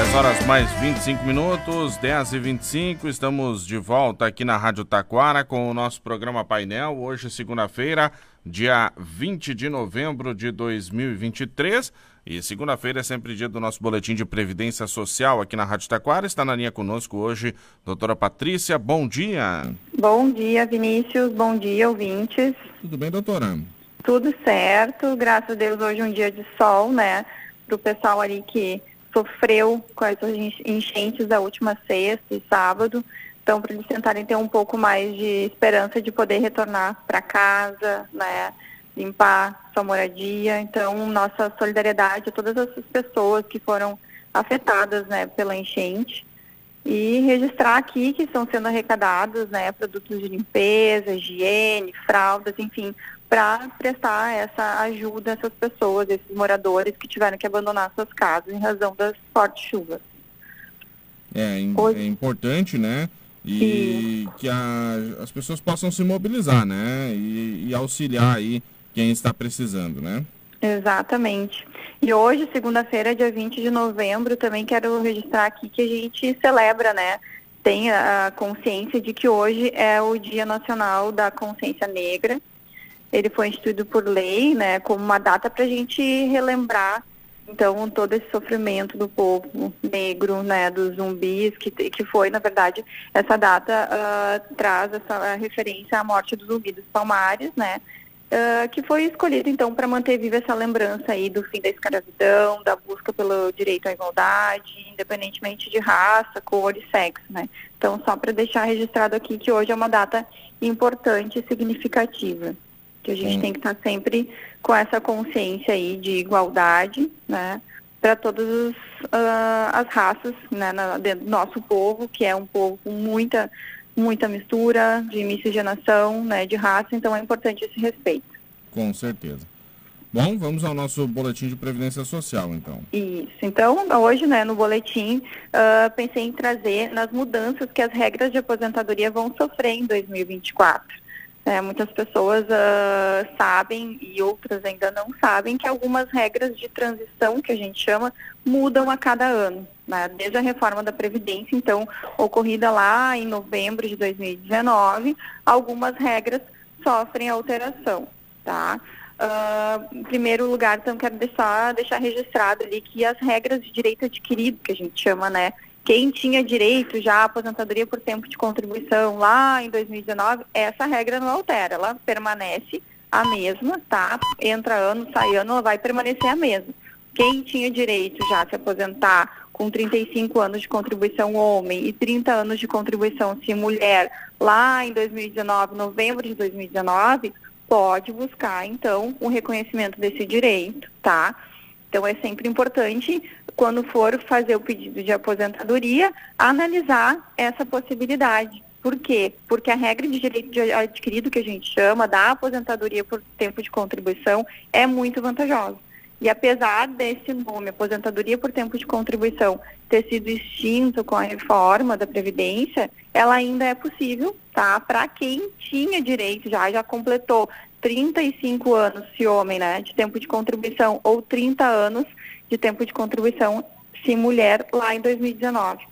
10 horas mais 25 minutos, 10 e 25 estamos de volta aqui na Rádio Taquara com o nosso programa Painel. Hoje, segunda-feira, dia 20 de novembro de 2023. E segunda-feira é sempre dia do nosso boletim de Previdência Social aqui na Rádio Taquara. Está na linha conosco hoje, doutora Patrícia. Bom dia. Bom dia, Vinícius. Bom dia, ouvintes. Tudo bem, doutora? Tudo certo. Graças a Deus, hoje é um dia de sol, né? Para o pessoal ali que sofreu com as enchentes da última sexta e sábado. Então, para eles tentarem ter um pouco mais de esperança de poder retornar para casa, né? limpar sua moradia. Então, nossa solidariedade a todas essas pessoas que foram afetadas né, pela enchente. E registrar aqui que estão sendo arrecadados né, produtos de limpeza, higiene, fraldas, enfim, para prestar essa ajuda a essas pessoas, esses moradores que tiveram que abandonar suas casas em razão das fortes chuvas. É, é importante, né? E que a, as pessoas possam se mobilizar, né? E, e auxiliar aí quem está precisando, né? Exatamente. E hoje, segunda-feira, dia 20 de novembro, também quero registrar aqui que a gente celebra, né? Tem a consciência de que hoje é o Dia Nacional da Consciência Negra. Ele foi instituído por lei, né, como uma data para a gente relembrar, então, todo esse sofrimento do povo negro, né, dos zumbis, que, que foi, na verdade, essa data uh, traz essa referência à morte dos zumbis dos Palmares, né, uh, que foi escolhido então para manter viva essa lembrança aí do fim da escravidão, da busca pelo direito à igualdade, independentemente de raça, cor e sexo, né? Então, só para deixar registrado aqui que hoje é uma data importante e significativa, que a gente Sim. tem que estar tá sempre com essa consciência aí de igualdade, né? Para todas uh, as raças, né, na, do nosso povo, que é um povo com muita muita mistura de miscigenação, né, de raça, então é importante esse respeito. Com certeza. Bom, vamos ao nosso boletim de previdência social, então. Isso. Então, hoje, né, no boletim, uh, pensei em trazer nas mudanças que as regras de aposentadoria vão sofrer em 2024. É, muitas pessoas uh, sabem e outras ainda não sabem que algumas regras de transição, que a gente chama, mudam a cada ano. Né? Desde a reforma da Previdência, então, ocorrida lá em novembro de 2019, algumas regras sofrem alteração. Tá? Uh, em primeiro lugar, então, quero deixar, deixar registrado ali que as regras de direito adquirido, que a gente chama, né, quem tinha direito já à aposentadoria por tempo de contribuição lá em 2019, essa regra não altera, ela permanece a mesma, tá? Entra ano, sai ano, ela vai permanecer a mesma. Quem tinha direito já a se aposentar com 35 anos de contribuição homem e 30 anos de contribuição se mulher lá em 2019, novembro de 2019, pode buscar então um reconhecimento desse direito, tá? Então é sempre importante quando for fazer o pedido de aposentadoria, analisar essa possibilidade. Por quê? Porque a regra de direito de adquirido, que a gente chama, da aposentadoria por tempo de contribuição, é muito vantajosa. E apesar desse nome, aposentadoria por tempo de contribuição, ter sido extinto com a reforma da Previdência, ela ainda é possível, tá? Para quem tinha direito já, já completou 35 anos, se homem, né, de tempo de contribuição, ou 30 anos de tempo de contribuição, se mulher, lá em 2019.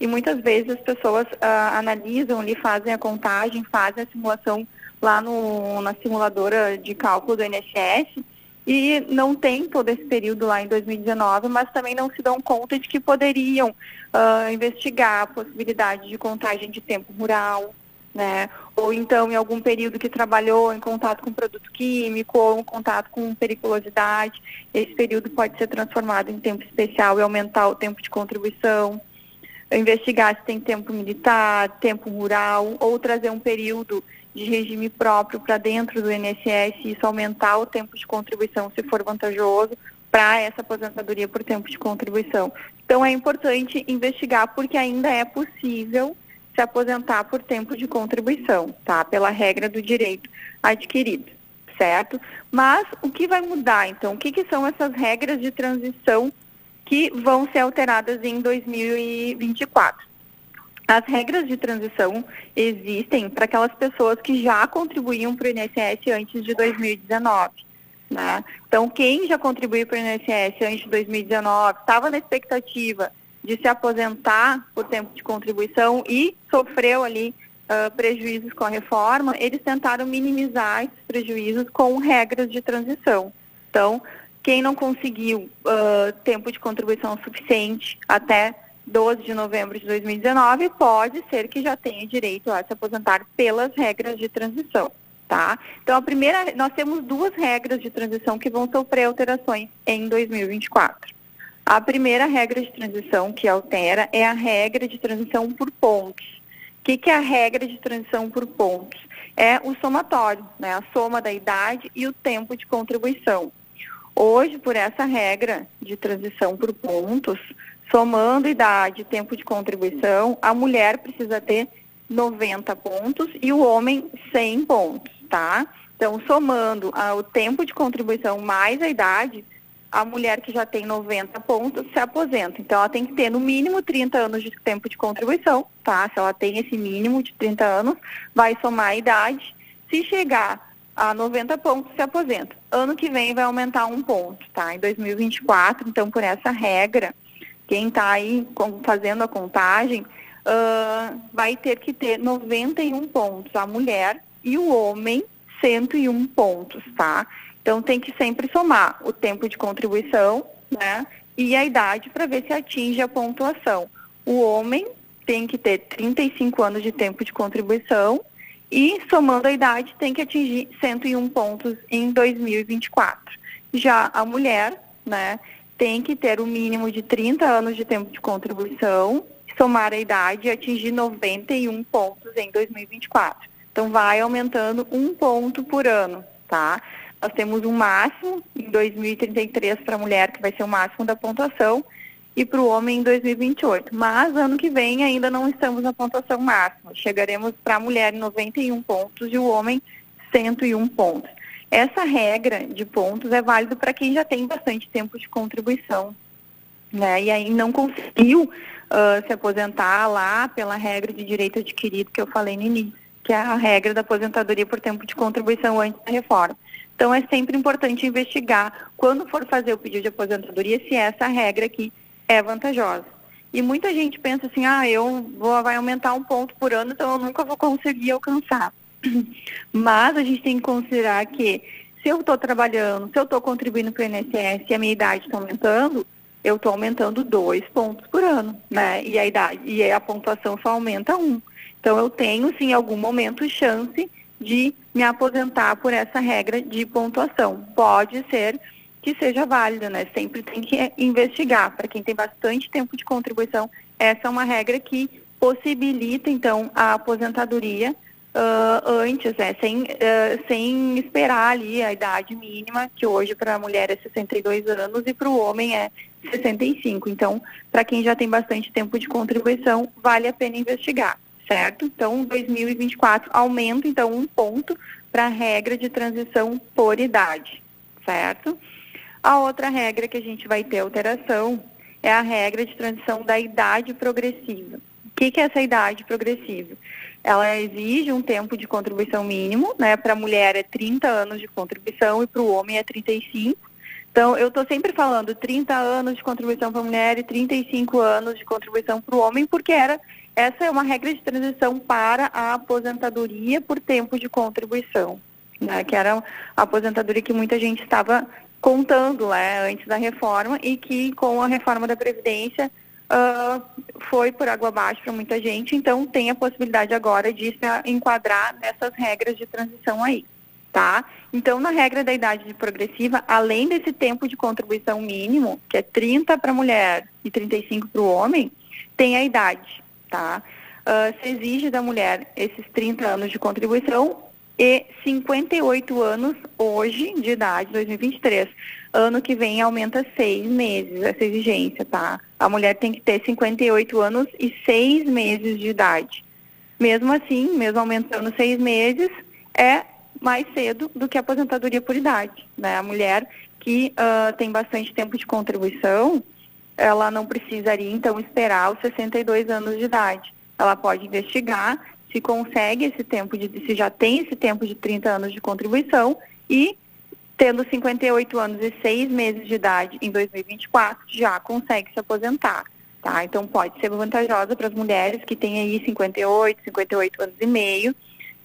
E muitas vezes as pessoas uh, analisam ali, fazem a contagem, fazem a simulação lá no, na simuladora de cálculo do INSS e não tem todo esse período lá em 2019, mas também não se dão conta de que poderiam uh, investigar a possibilidade de contagem de tempo rural, né? Ou então em algum período que trabalhou em contato com produto químico ou em contato com periculosidade, esse período pode ser transformado em tempo especial e aumentar o tempo de contribuição. Investigar se tem tempo militar, tempo rural, ou trazer um período de regime próprio para dentro do INSS e isso aumentar o tempo de contribuição se for vantajoso para essa aposentadoria por tempo de contribuição. Então é importante investigar porque ainda é possível se aposentar por tempo de contribuição, tá? Pela regra do direito adquirido, certo? Mas o que vai mudar, então? O que, que são essas regras de transição que vão ser alteradas em 2024? As regras de transição existem para aquelas pessoas que já contribuíam para o INSS antes de 2019. Né? Então, quem já contribuiu para o INSS antes de 2019, estava na expectativa de se aposentar por tempo de contribuição e sofreu ali uh, prejuízos com a reforma, eles tentaram minimizar esses prejuízos com regras de transição. Então, quem não conseguiu uh, tempo de contribuição suficiente até 12 de novembro de 2019, pode ser que já tenha direito a se aposentar pelas regras de transição, tá? Então, a primeira, nós temos duas regras de transição que vão sofrer alterações em 2024. A primeira regra de transição que altera é a regra de transição por pontos. O que, que é a regra de transição por pontos? É o somatório, né? a soma da idade e o tempo de contribuição. Hoje, por essa regra de transição por pontos, somando idade e tempo de contribuição, a mulher precisa ter 90 pontos e o homem 100 pontos, tá? Então, somando ah, o tempo de contribuição mais a idade, a mulher que já tem 90 pontos se aposenta. Então, ela tem que ter no mínimo 30 anos de tempo de contribuição, tá? Se ela tem esse mínimo de 30 anos, vai somar a idade. Se chegar a 90 pontos, se aposenta. Ano que vem vai aumentar um ponto, tá? Em 2024, então, por essa regra, quem está aí fazendo a contagem uh, vai ter que ter 91 pontos, a mulher e o homem 101 pontos, tá? Então tem que sempre somar o tempo de contribuição, né? E a idade para ver se atinge a pontuação. O homem tem que ter 35 anos de tempo de contribuição e somando a idade tem que atingir 101 pontos em 2024. Já a mulher, né, tem que ter o um mínimo de 30 anos de tempo de contribuição, somar a idade e atingir 91 pontos em 2024. Então, vai aumentando um ponto por ano, tá? Nós temos um máximo em 2033 para a mulher, que vai ser o máximo da pontuação, e para o homem em 2028. Mas ano que vem ainda não estamos na pontuação máxima. Chegaremos para a mulher em 91 pontos e o homem 101 pontos. Essa regra de pontos é válida para quem já tem bastante tempo de contribuição, né? E aí não conseguiu uh, se aposentar lá pela regra de direito adquirido que eu falei no início, que é a regra da aposentadoria por tempo de contribuição antes da reforma. Então é sempre importante investigar quando for fazer o pedido de aposentadoria se essa regra aqui é vantajosa. E muita gente pensa assim, ah, eu vou vai aumentar um ponto por ano, então eu nunca vou conseguir alcançar. Mas a gente tem que considerar que se eu estou trabalhando, se eu estou contribuindo para o INSS e a minha idade está aumentando, eu estou aumentando dois pontos por ano, né? E a idade, e a pontuação só aumenta um. Então eu tenho, sim, em algum momento, chance de me aposentar por essa regra de pontuação. Pode ser que seja válida, né? Sempre tem que investigar. Para quem tem bastante tempo de contribuição, essa é uma regra que possibilita, então, a aposentadoria uh, antes, né, sem, uh, sem esperar ali a idade mínima, que hoje para a mulher é 62 anos e para o homem é 65. Então, para quem já tem bastante tempo de contribuição, vale a pena investigar, certo? Então, 2024 aumenta, então, um ponto para a regra de transição por idade, certo? A outra regra que a gente vai ter alteração é a regra de transição da idade progressiva. O que, que é essa idade progressiva? ela exige um tempo de contribuição mínimo, né? Para a mulher é 30 anos de contribuição e para o homem é 35. Então, eu estou sempre falando 30 anos de contribuição para a mulher e 35 anos de contribuição para o homem, porque era, essa é uma regra de transição para a aposentadoria por tempo de contribuição, né? que era a aposentadoria que muita gente estava contando né, antes da reforma e que com a reforma da Previdência uh, foi por água abaixo para muita gente, então tem a possibilidade agora de se enquadrar nessas regras de transição aí, tá? Então, na regra da idade progressiva, além desse tempo de contribuição mínimo, que é 30 para a mulher e 35 para o homem, tem a idade, tá? Uh, se exige da mulher esses 30 anos de contribuição e 58 anos hoje de idade, 2023. Ano que vem aumenta seis meses essa exigência, tá? A mulher tem que ter 58 anos e seis meses de idade. Mesmo assim, mesmo aumentando seis meses, é mais cedo do que a aposentadoria por idade. Né? A mulher que uh, tem bastante tempo de contribuição, ela não precisaria, então, esperar os 62 anos de idade. Ela pode investigar se consegue esse tempo de, se já tem esse tempo de 30 anos de contribuição e tendo 58 anos e 6 meses de idade em 2024, já consegue se aposentar. tá? Então pode ser vantajosa para as mulheres que têm aí 58, 58 anos e meio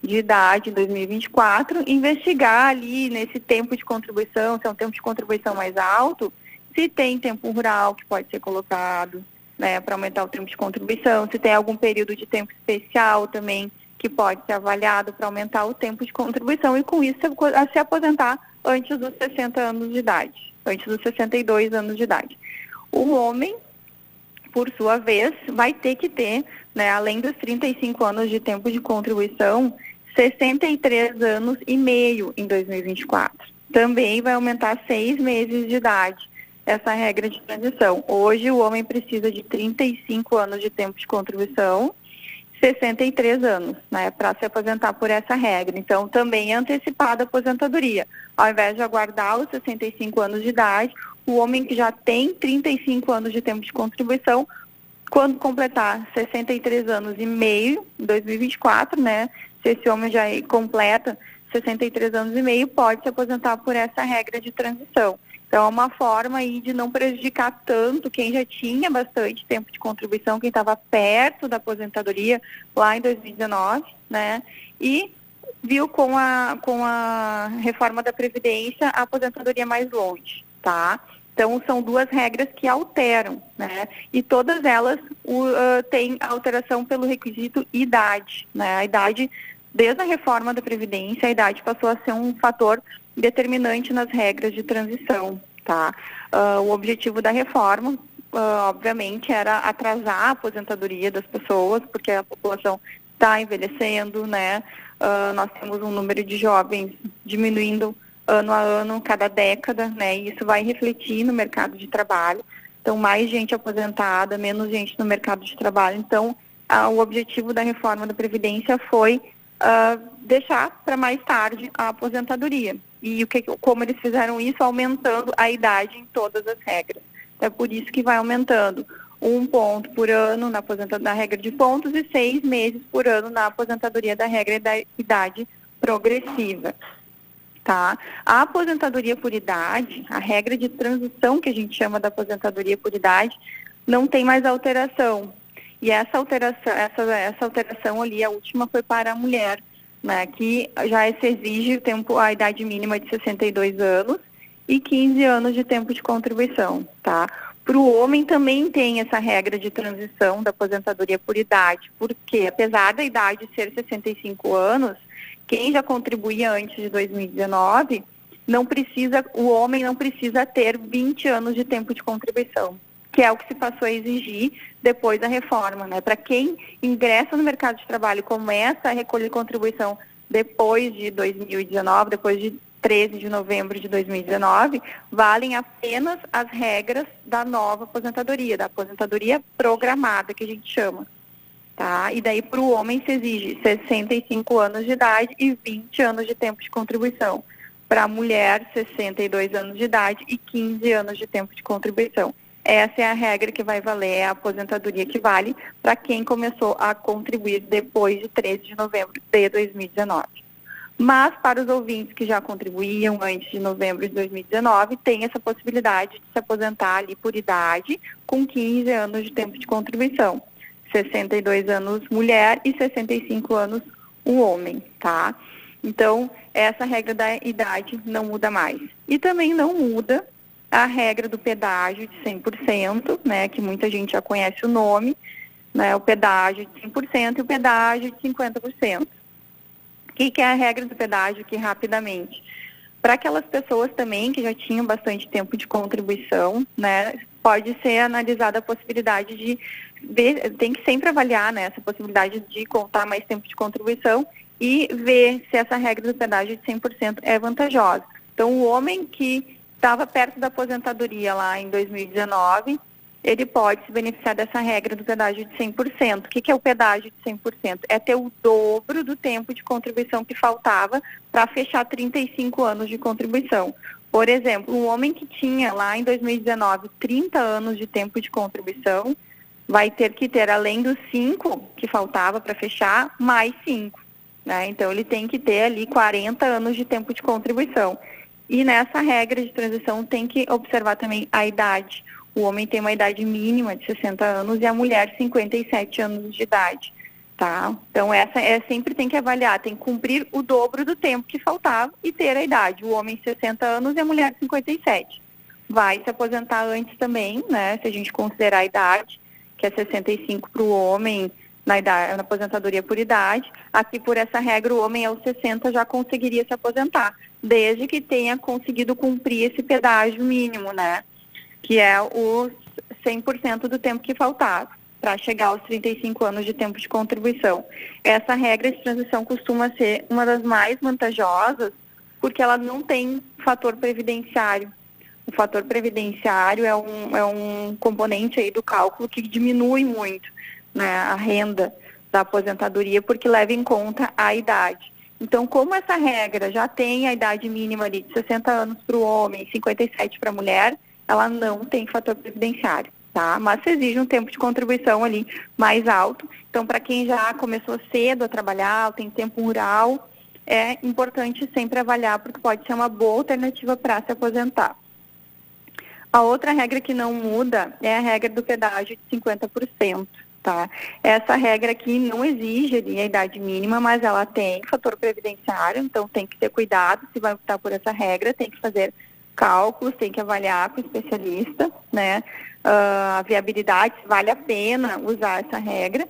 de idade em 2024, investigar ali nesse tempo de contribuição, se é um tempo de contribuição mais alto, se tem tempo rural que pode ser colocado, né, para aumentar o tempo de contribuição, se tem algum período de tempo especial também que pode ser avaliado para aumentar o tempo de contribuição e com isso se aposentar antes dos 60 anos de idade, antes dos 62 anos de idade. O homem, por sua vez, vai ter que ter, né, além dos 35 anos de tempo de contribuição, 63 anos e meio em 2024. Também vai aumentar seis meses de idade essa regra de transição. Hoje o homem precisa de 35 anos de tempo de contribuição, 63 anos, né, para se aposentar por essa regra. Então também é antecipada a aposentadoria. Ao invés de aguardar os 65 anos de idade, o homem que já tem 35 anos de tempo de contribuição, quando completar 63 anos e meio, em 2024, né, se esse homem já completa 63 anos e meio, pode se aposentar por essa regra de transição. Então, é uma forma aí de não prejudicar tanto quem já tinha bastante tempo de contribuição, quem estava perto da aposentadoria lá em 2019, né? E viu com a, com a reforma da Previdência a aposentadoria mais longe, tá? Então, são duas regras que alteram, né? E todas elas uh, têm alteração pelo requisito idade, né? A idade Desde a reforma da Previdência, a idade passou a ser um fator determinante nas regras de transição. Tá? Uh, o objetivo da reforma, uh, obviamente, era atrasar a aposentadoria das pessoas, porque a população está envelhecendo, né? Uh, nós temos um número de jovens diminuindo ano a ano, cada década, né? E isso vai refletir no mercado de trabalho. Então, mais gente aposentada, menos gente no mercado de trabalho. Então, o objetivo da reforma da Previdência foi deixar para mais tarde a aposentadoria. E o que, como eles fizeram isso, aumentando a idade em todas as regras. Então, é por isso que vai aumentando um ponto por ano na aposentadoria da regra de pontos e seis meses por ano na aposentadoria da regra da idade progressiva. Tá? A aposentadoria por idade, a regra de transição que a gente chama da aposentadoria por idade, não tem mais alteração. E essa alteração, essa, essa alteração ali, a última foi para a mulher, né, que já se exige o tempo, a idade mínima de 62 anos e 15 anos de tempo de contribuição, tá? Para o homem também tem essa regra de transição da aposentadoria por idade, porque apesar da idade ser 65 anos, quem já contribuía antes de 2019, não precisa, o homem não precisa ter 20 anos de tempo de contribuição que é o que se passou a exigir depois da reforma. Né? Para quem ingressa no mercado de trabalho e começa a recolher contribuição depois de 2019, depois de 13 de novembro de 2019, valem apenas as regras da nova aposentadoria, da aposentadoria programada, que a gente chama. Tá? E daí para o homem se exige 65 anos de idade e 20 anos de tempo de contribuição. Para a mulher, 62 anos de idade e 15 anos de tempo de contribuição. Essa é a regra que vai valer, é a aposentadoria que vale para quem começou a contribuir depois de 13 de novembro de 2019. Mas para os ouvintes que já contribuíam antes de novembro de 2019, tem essa possibilidade de se aposentar ali por idade com 15 anos de tempo de contribuição. 62 anos mulher e 65 anos o homem, tá? Então, essa regra da idade não muda mais. E também não muda a regra do pedágio de 100%, né, que muita gente já conhece o nome, né, o pedágio de 100% e o pedágio de 50%. O que, que é a regra do pedágio aqui rapidamente? Para aquelas pessoas também que já tinham bastante tempo de contribuição, né, pode ser analisada a possibilidade de ver, tem que sempre avaliar né, essa possibilidade de contar mais tempo de contribuição e ver se essa regra do pedágio de 100% é vantajosa. Então, o homem que estava perto da aposentadoria lá em 2019, ele pode se beneficiar dessa regra do pedágio de 100%. O que, que é o pedágio de 100%? É ter o dobro do tempo de contribuição que faltava para fechar 35 anos de contribuição. Por exemplo, um homem que tinha lá em 2019 30 anos de tempo de contribuição, vai ter que ter, além dos 5 que faltava para fechar, mais 5. Né? Então, ele tem que ter ali 40 anos de tempo de contribuição. E nessa regra de transição tem que observar também a idade. O homem tem uma idade mínima de 60 anos e a mulher 57 anos de idade. Tá? Então, essa é sempre tem que avaliar, tem que cumprir o dobro do tempo que faltava e ter a idade. O homem 60 anos e a mulher 57. Vai se aposentar antes também, né? Se a gente considerar a idade, que é 65 para o homem na, idade, na aposentadoria por idade. Aqui, por essa regra, o homem aos 60 já conseguiria se aposentar, desde que tenha conseguido cumprir esse pedágio mínimo, né? Que é os 100% do tempo que faltava para chegar aos 35 anos de tempo de contribuição. Essa regra de transição costuma ser uma das mais vantajosas, porque ela não tem fator previdenciário. O fator previdenciário é um, é um componente aí do cálculo que diminui muito né, a renda da aposentadoria, porque leva em conta a idade. Então, como essa regra já tem a idade mínima ali de 60 anos para o homem, 57 para a mulher, ela não tem fator previdenciário tá? Mas exige um tempo de contribuição ali mais alto. Então, para quem já começou cedo a trabalhar, tem tempo rural, é importante sempre avaliar, porque pode ser uma boa alternativa para se aposentar. A outra regra que não muda é a regra do pedágio de 50%. Tá? Essa regra aqui não exige ali, a idade mínima, mas ela tem fator previdenciário, então tem que ter cuidado se vai optar por essa regra, tem que fazer cálculos, tem que avaliar com o especialista, né? uh, a viabilidade, se vale a pena usar essa regra.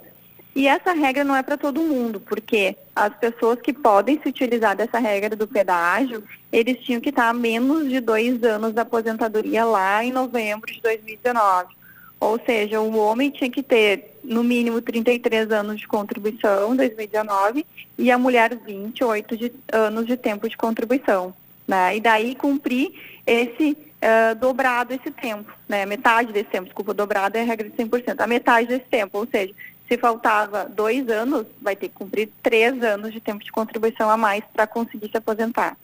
E essa regra não é para todo mundo, porque as pessoas que podem se utilizar dessa regra do pedágio, eles tinham que estar a menos de dois anos da aposentadoria lá em novembro de 2019. Ou seja, o homem tinha que ter no mínimo 33 anos de contribuição em 2019 e a mulher 28 de, anos de tempo de contribuição. Né? E daí cumprir esse uh, dobrado esse tempo, né? Metade desse tempo, desculpa, dobrado é a regra de 100%, a metade desse tempo, ou seja, se faltava dois anos, vai ter que cumprir três anos de tempo de contribuição a mais para conseguir se aposentar,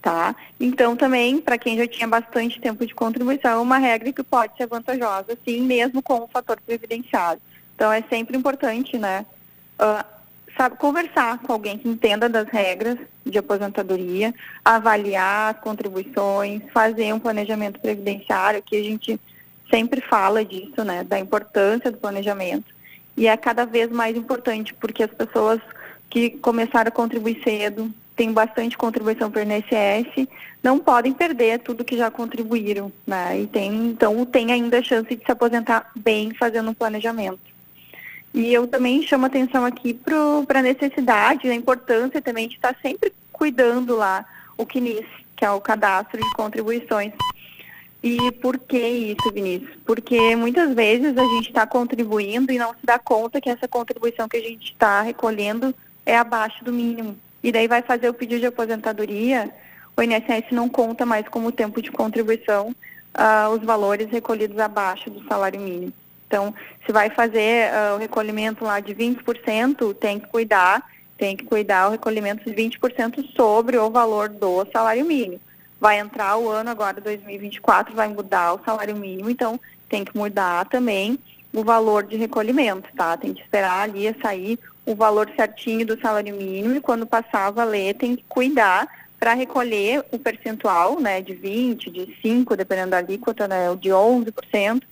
tá? Então, também, para quem já tinha bastante tempo de contribuição, é uma regra que pode ser vantajosa, sim, mesmo com o fator previdenciário. Então, é sempre importante, né, uh, sabe, conversar com alguém que entenda das regras de aposentadoria, avaliar as contribuições, fazer um planejamento previdenciário, que a gente sempre fala disso, né, da importância do planejamento. E é cada vez mais importante, porque as pessoas que começaram a contribuir cedo, têm bastante contribuição para o INSS, não podem perder tudo que já contribuíram, né? E tem, então tem ainda a chance de se aposentar bem fazendo um planejamento. E eu também chamo atenção aqui para a necessidade, a importância também de estar sempre cuidando lá o CNIS, que é o Cadastro de Contribuições. E por que isso, Vinícius? Porque muitas vezes a gente está contribuindo e não se dá conta que essa contribuição que a gente está recolhendo é abaixo do mínimo. E daí vai fazer o pedido de aposentadoria, o INSS não conta mais como tempo de contribuição uh, os valores recolhidos abaixo do salário mínimo. Então, se vai fazer uh, o recolhimento lá de 20%, tem que cuidar, tem que cuidar o recolhimento de 20% sobre o valor do salário mínimo. Vai entrar o ano agora, 2024, vai mudar o salário mínimo, então tem que mudar também o valor de recolhimento, tá? Tem que esperar ali sair o valor certinho do salário mínimo e quando passar a valer, tem que cuidar para recolher o percentual, né, de 20, de 5, dependendo da alíquota, né, de 11%,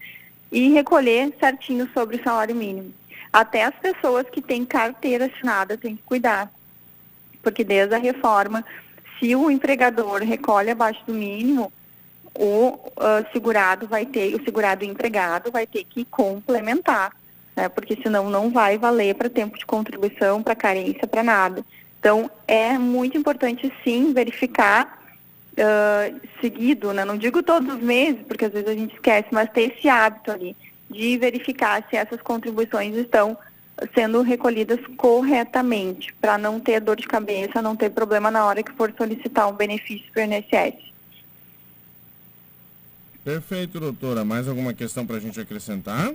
e recolher certinho sobre o salário mínimo. Até as pessoas que têm carteira assinada têm que cuidar, porque desde a reforma, se o empregador recolhe abaixo do mínimo, o uh, segurado vai ter, o segurado empregado vai ter que complementar, né? porque senão não vai valer para tempo de contribuição, para carência, para nada. Então, é muito importante sim verificar uh, seguido, né? não digo todos os meses, porque às vezes a gente esquece, mas ter esse hábito ali de verificar se essas contribuições estão sendo recolhidas corretamente, para não ter dor de cabeça, não ter problema na hora que for solicitar um benefício para o INSS. Perfeito, doutora. Mais alguma questão para a gente acrescentar?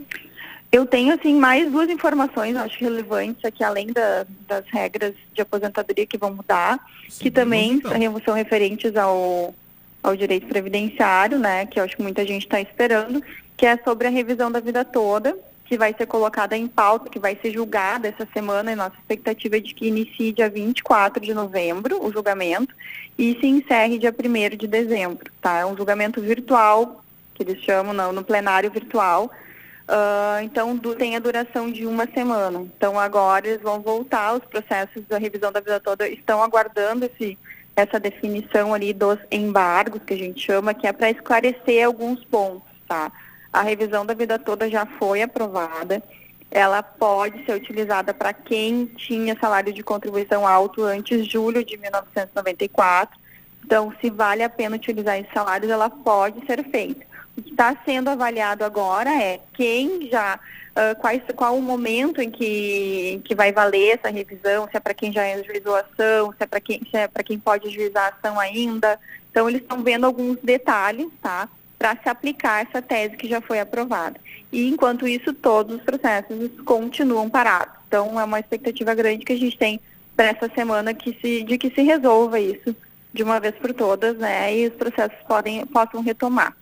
Eu tenho, assim, mais duas informações, acho relevantes aqui, além da, das regras de aposentadoria que vão mudar, Sim, que também então. são referentes ao, ao direito previdenciário, né, que eu acho que muita gente está esperando, que é sobre a revisão da vida toda, que vai ser colocada em pauta, que vai ser julgada essa semana, e nossa expectativa é de que inicie dia 24 de novembro o julgamento e se encerre dia 1 de dezembro, tá? É um julgamento virtual que eles chamam no, no plenário virtual. Uh, então, do, tem a duração de uma semana. Então, agora eles vão voltar, os processos da revisão da vida toda estão aguardando esse, essa definição ali dos embargos, que a gente chama, que é para esclarecer alguns pontos, tá? A revisão da vida toda já foi aprovada, ela pode ser utilizada para quem tinha salário de contribuição alto antes de julho de 1994. Então, se vale a pena utilizar esses salários, ela pode ser feita. O que está sendo avaliado agora é quem já, uh, quais, qual o momento em que, que vai valer essa revisão, se é para quem já ajuizou a ação, se é para quem, se é quem pode ajuizar a ação ainda. Então, eles estão vendo alguns detalhes, tá? Para se aplicar essa tese que já foi aprovada. E, enquanto isso, todos os processos continuam parados. Então, é uma expectativa grande que a gente tem para essa semana que se, de que se resolva isso de uma vez por todas, né? E os processos podem, possam retomar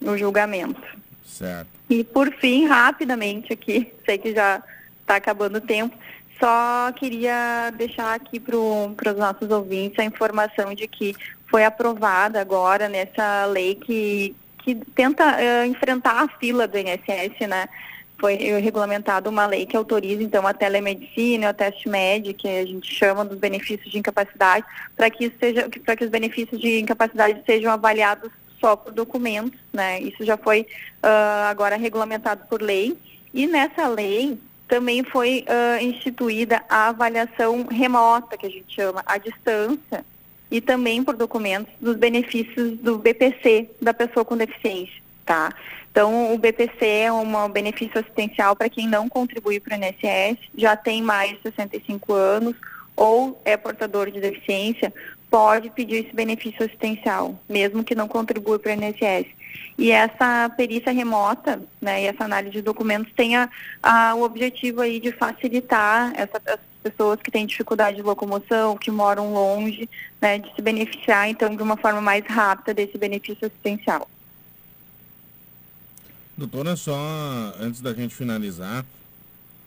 no julgamento. Certo. E por fim, rapidamente aqui, sei que já está acabando o tempo, só queria deixar aqui para os nossos ouvintes a informação de que foi aprovada agora nessa lei que, que tenta uh, enfrentar a fila do INSS, né? Foi regulamentado uma lei que autoriza, então, a telemedicina, o teste médico, que a gente chama dos benefícios de incapacidade, para que, seja, que os benefícios de incapacidade sejam avaliados só por documentos, né? Isso já foi uh, agora regulamentado por lei. E nessa lei também foi uh, instituída a avaliação remota, que a gente chama, à distância, e também por documentos dos benefícios do BPC da pessoa com deficiência, tá? Então, o BPC é um benefício assistencial para quem não contribui para o INSS, já tem mais de 65 anos ou é portador de deficiência, pode pedir esse benefício assistencial, mesmo que não contribua para o INSS. E essa perícia remota, né, e essa análise de documentos tem a, a, o objetivo aí de facilitar essa, essas pessoas que têm dificuldade de locomoção, que moram longe, né, de se beneficiar, então, de uma forma mais rápida desse benefício assistencial. Doutora, só antes da gente finalizar,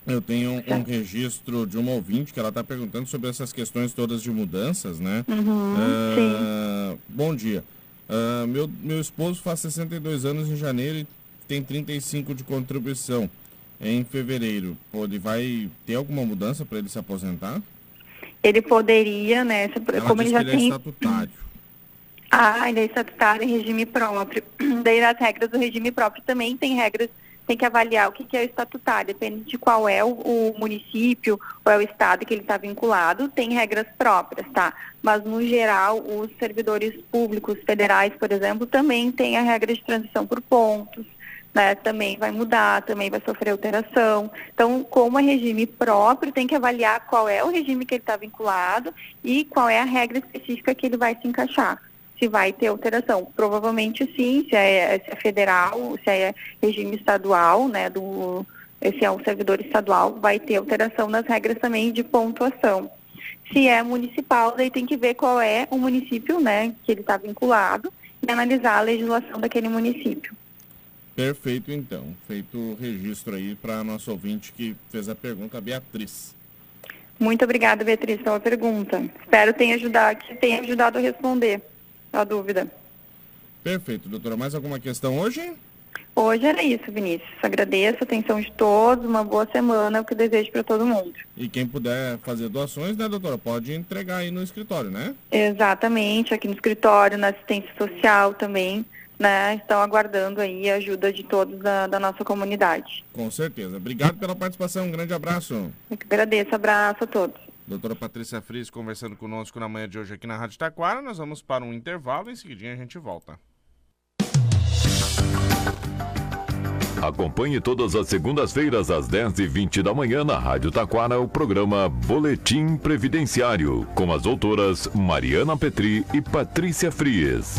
eu tenho um registro de uma ouvinte que ela está perguntando sobre essas questões todas de mudanças, né? Uhum, uh, bom dia. Uh, meu, meu esposo faz 62 anos em janeiro e tem 35 de contribuição em fevereiro. Ele vai ter alguma mudança para ele se aposentar? Ele poderia, né? Ela como ele já ele é tem. É estatutário. Ah, ele é estatutário em regime próprio. Daí as regras do regime próprio também tem regras tem que avaliar o que, que é estatutário, depende de qual é o, o município ou é o estado que ele está vinculado, tem regras próprias, tá? Mas, no geral, os servidores públicos federais, por exemplo, também têm a regra de transição por pontos, né? Também vai mudar, também vai sofrer alteração. Então, como é regime próprio, tem que avaliar qual é o regime que ele está vinculado e qual é a regra específica que ele vai se encaixar se vai ter alteração. Provavelmente sim, se é, se é federal, se é regime estadual, né, do, se é um servidor estadual, vai ter alteração nas regras também de pontuação. Se é municipal, daí tem que ver qual é o município, né, que ele está vinculado e analisar a legislação daquele município. Perfeito, então. Feito o registro aí para nosso ouvinte que fez a pergunta, a Beatriz. Muito obrigada, Beatriz, pela pergunta. Espero tenha ajudado, que tenha ajudado a responder a dúvida. Perfeito, doutora. Mais alguma questão hoje? Hoje era isso, Vinícius. Agradeço a atenção de todos, uma boa semana, é o que desejo para todo mundo. E quem puder fazer doações, né, doutora, pode entregar aí no escritório, né? Exatamente, aqui no escritório, na assistência social também, né? Estão aguardando aí a ajuda de todos da, da nossa comunidade. Com certeza. Obrigado pela participação, um grande abraço. Eu que agradeço, abraço a todos. Doutora Patrícia Fris conversando conosco na manhã de hoje aqui na Rádio Taquara. Nós vamos para um intervalo e em seguidinho a gente volta. Acompanhe todas as segundas-feiras às 10h20 da manhã na Rádio Taquara o programa Boletim Previdenciário com as doutoras Mariana Petri e Patrícia Fries.